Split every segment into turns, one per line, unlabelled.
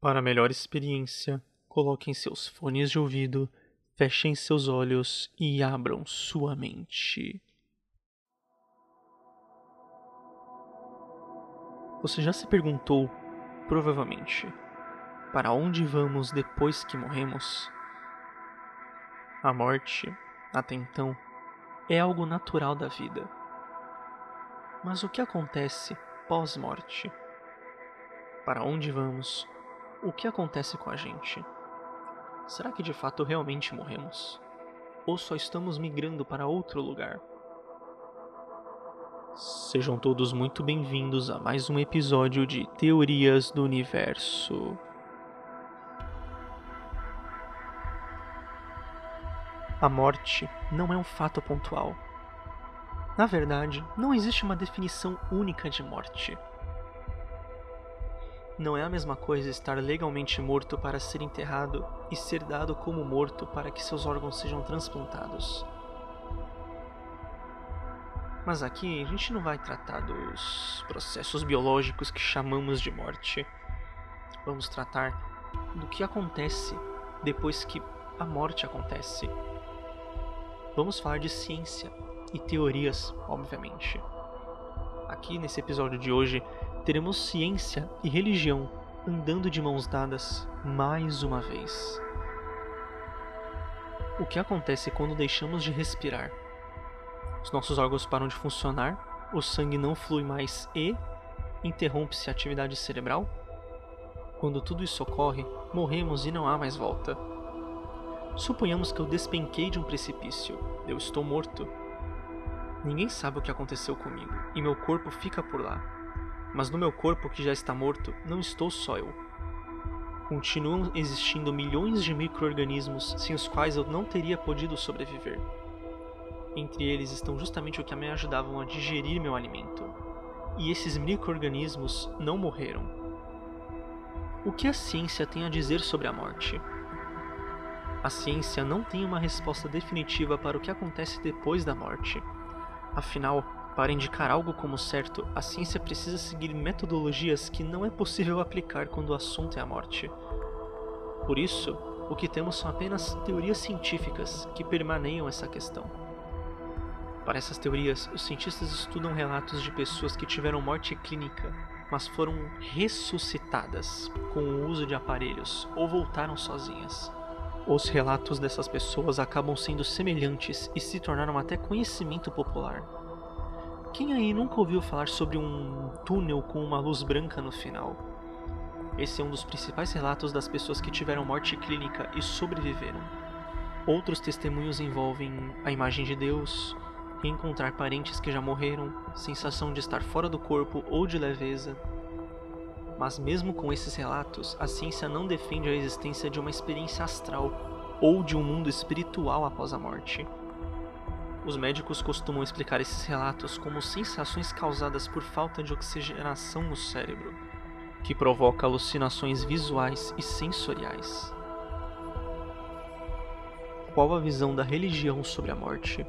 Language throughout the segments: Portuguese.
Para melhor experiência, coloquem seus fones de ouvido, fechem seus olhos e abram sua mente. Você já se perguntou, provavelmente, para onde vamos depois que morremos? A morte, até então, é algo natural da vida. Mas o que acontece pós-morte? Para onde vamos? O que acontece com a gente? Será que de fato realmente morremos? Ou só estamos migrando para outro lugar? Sejam todos muito bem-vindos a mais um episódio de Teorias do Universo. A morte não é um fato pontual. Na verdade, não existe uma definição única de morte. Não é a mesma coisa estar legalmente morto para ser enterrado e ser dado como morto para que seus órgãos sejam transplantados. Mas aqui a gente não vai tratar dos processos biológicos que chamamos de morte. Vamos tratar do que acontece depois que a morte acontece. Vamos falar de ciência e teorias, obviamente. Aqui nesse episódio de hoje teremos ciência e religião andando de mãos dadas mais uma vez. O que acontece quando deixamos de respirar? Os nossos órgãos param de funcionar, o sangue não flui mais e interrompe-se a atividade cerebral? Quando tudo isso ocorre, morremos e não há mais volta. Suponhamos que eu despenquei de um precipício. Eu estou morto. Ninguém sabe o que aconteceu comigo e meu corpo fica por lá. Mas no meu corpo que já está morto, não estou só eu. Continuam existindo milhões de micro-organismos sem os quais eu não teria podido sobreviver. Entre eles estão justamente o que me ajudavam a digerir meu alimento. E esses micro-organismos não morreram. O que a ciência tem a dizer sobre a morte? A ciência não tem uma resposta definitiva para o que acontece depois da morte. Afinal, para indicar algo como certo, a ciência precisa seguir metodologias que não é possível aplicar quando o assunto é a morte. Por isso, o que temos são apenas teorias científicas que permaneiam essa questão. Para essas teorias, os cientistas estudam relatos de pessoas que tiveram morte clínica, mas foram ressuscitadas com o uso de aparelhos ou voltaram sozinhas. Os relatos dessas pessoas acabam sendo semelhantes e se tornaram até conhecimento popular. Quem aí nunca ouviu falar sobre um túnel com uma luz branca no final? Esse é um dos principais relatos das pessoas que tiveram morte clínica e sobreviveram. Outros testemunhos envolvem a imagem de Deus, reencontrar parentes que já morreram, sensação de estar fora do corpo ou de leveza. Mas, mesmo com esses relatos, a ciência não defende a existência de uma experiência astral ou de um mundo espiritual após a morte. Os médicos costumam explicar esses relatos como sensações causadas por falta de oxigenação no cérebro, que provoca alucinações visuais e sensoriais. Qual a visão da religião sobre a morte?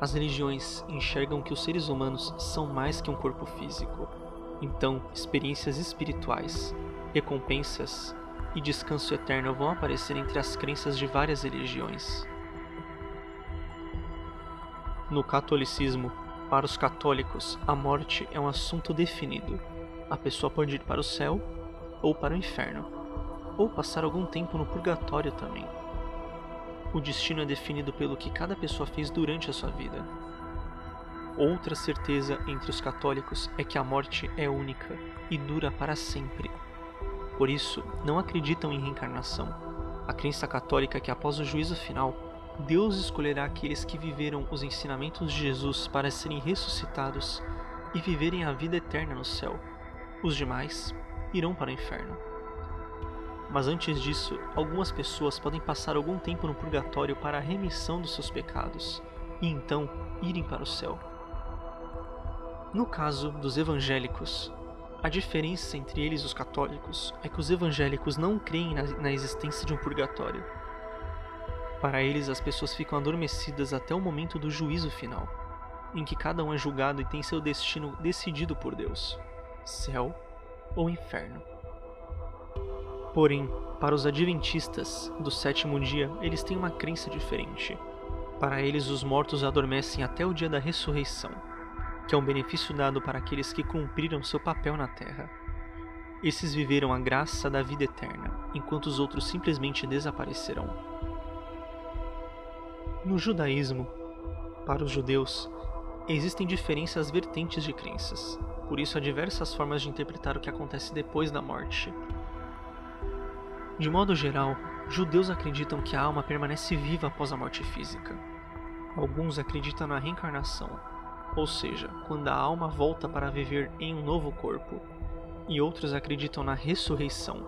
As religiões enxergam que os seres humanos são mais que um corpo físico. Então, experiências espirituais, recompensas e descanso eterno vão aparecer entre as crenças de várias religiões. No catolicismo, para os católicos, a morte é um assunto definido. A pessoa pode ir para o céu ou para o inferno, ou passar algum tempo no purgatório também. O destino é definido pelo que cada pessoa fez durante a sua vida. Outra certeza entre os católicos é que a morte é única e dura para sempre. Por isso, não acreditam em reencarnação. A crença católica é que após o juízo final, Deus escolherá aqueles que viveram os ensinamentos de Jesus para serem ressuscitados e viverem a vida eterna no céu. Os demais irão para o inferno. Mas antes disso, algumas pessoas podem passar algum tempo no purgatório para a remissão dos seus pecados e então irem para o céu. No caso dos evangélicos, a diferença entre eles e os católicos é que os evangélicos não creem na, na existência de um purgatório para eles, as pessoas ficam adormecidas até o momento do juízo final, em que cada um é julgado e tem seu destino decidido por Deus: céu ou inferno. Porém, para os adventistas do sétimo dia, eles têm uma crença diferente. Para eles, os mortos adormecem até o dia da ressurreição, que é um benefício dado para aqueles que cumpriram seu papel na terra. Esses viveram a graça da vida eterna, enquanto os outros simplesmente desaparecerão. No judaísmo, para os judeus, existem diferenças vertentes de crenças, por isso há diversas formas de interpretar o que acontece depois da morte. De modo geral, judeus acreditam que a alma permanece viva após a morte física. Alguns acreditam na reencarnação, ou seja, quando a alma volta para viver em um novo corpo, e outros acreditam na ressurreição,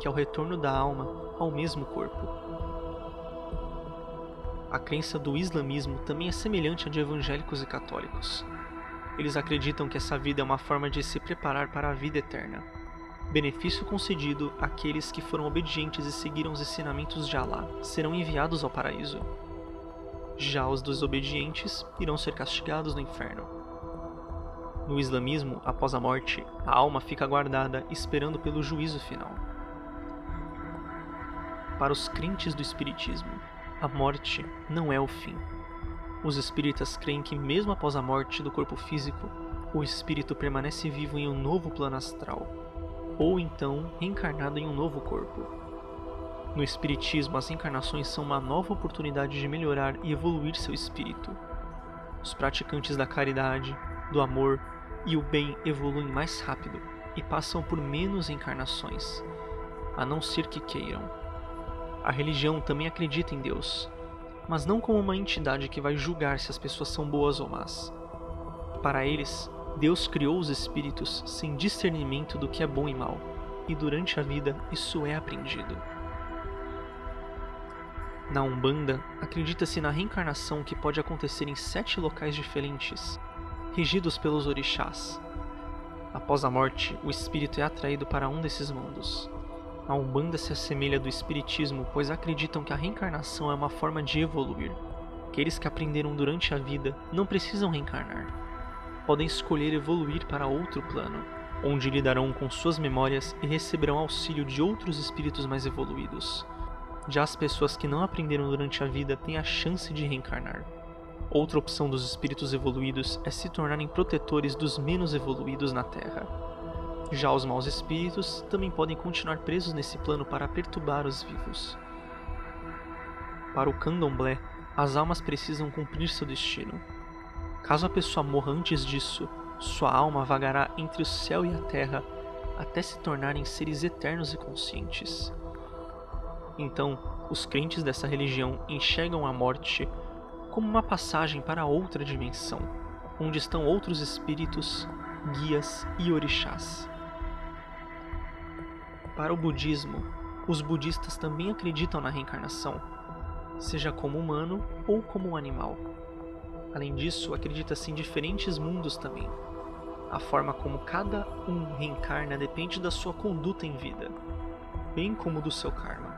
que é o retorno da alma ao mesmo corpo. A crença do islamismo também é semelhante à de evangélicos e católicos. Eles acreditam que essa vida é uma forma de se preparar para a vida eterna. Benefício concedido àqueles que foram obedientes e seguiram os ensinamentos de Alá serão enviados ao paraíso. Já os desobedientes irão ser castigados no inferno. No islamismo, após a morte, a alma fica guardada esperando pelo juízo final. Para os crentes do espiritismo, a morte não é o fim. Os espíritas creem que, mesmo após a morte do corpo físico, o espírito permanece vivo em um novo plano astral, ou então reencarnado em um novo corpo. No Espiritismo, as encarnações são uma nova oportunidade de melhorar e evoluir seu espírito. Os praticantes da caridade, do amor e o bem evoluem mais rápido e passam por menos encarnações, a não ser que queiram. A religião também acredita em Deus, mas não como uma entidade que vai julgar se as pessoas são boas ou más. Para eles, Deus criou os espíritos sem discernimento do que é bom e mal, e durante a vida isso é aprendido. Na Umbanda, acredita-se na reencarnação que pode acontecer em sete locais diferentes, regidos pelos orixás. Após a morte, o espírito é atraído para um desses mundos. A Umbanda se assemelha do Espiritismo, pois acreditam que a reencarnação é uma forma de evoluir. Aqueles que aprenderam durante a vida não precisam reencarnar. Podem escolher evoluir para outro plano, onde lidarão com suas memórias e receberão auxílio de outros espíritos mais evoluídos. Já as pessoas que não aprenderam durante a vida têm a chance de reencarnar. Outra opção dos espíritos evoluídos é se tornarem protetores dos menos evoluídos na Terra. Já os maus espíritos também podem continuar presos nesse plano para perturbar os vivos. Para o candomblé, as almas precisam cumprir seu destino. Caso a pessoa morra antes disso, sua alma vagará entre o céu e a terra até se tornarem seres eternos e conscientes. Então, os crentes dessa religião enxergam a morte como uma passagem para outra dimensão, onde estão outros espíritos, guias e orixás. Para o budismo, os budistas também acreditam na reencarnação, seja como humano ou como animal. Além disso, acredita-se em diferentes mundos também. A forma como cada um reencarna depende da sua conduta em vida, bem como do seu karma.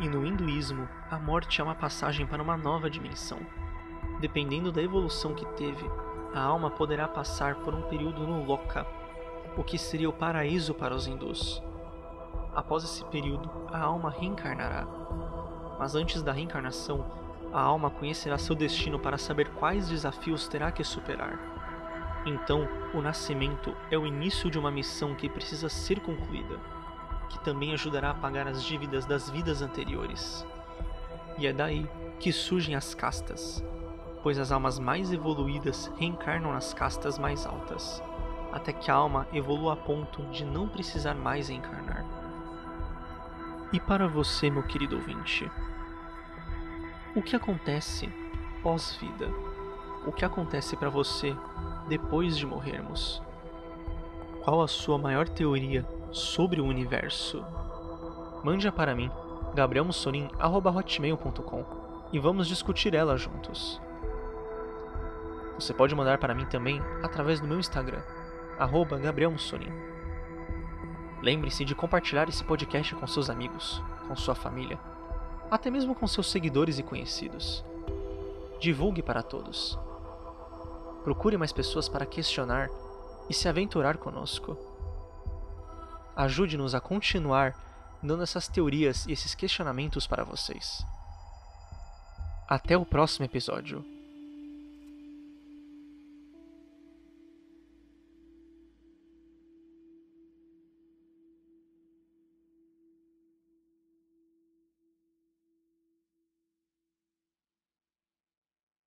E no hinduísmo, a morte é uma passagem para uma nova dimensão. Dependendo da evolução que teve, a alma poderá passar por um período no Loka, o que seria o paraíso para os hindus. Após esse período, a alma reencarnará. Mas antes da reencarnação, a alma conhecerá seu destino para saber quais desafios terá que superar. Então, o nascimento é o início de uma missão que precisa ser concluída, que também ajudará a pagar as dívidas das vidas anteriores. E é daí que surgem as castas, pois as almas mais evoluídas reencarnam nas castas mais altas até que a alma evolua a ponto de não precisar mais encarnar. E para você, meu querido ouvinte, o que acontece pós-vida? O que acontece para você depois de morrermos? Qual a sua maior teoria sobre o universo? Mande-a para mim, gabrielmussolim.com e vamos discutir ela juntos. Você pode mandar para mim também através do meu Instagram, arroba Gabriel Mussoni. Lembre-se de compartilhar esse podcast com seus amigos, com sua família, até mesmo com seus seguidores e conhecidos. Divulgue para todos. Procure mais pessoas para questionar e se aventurar conosco. Ajude-nos a continuar dando essas teorias e esses questionamentos para vocês. Até o próximo episódio.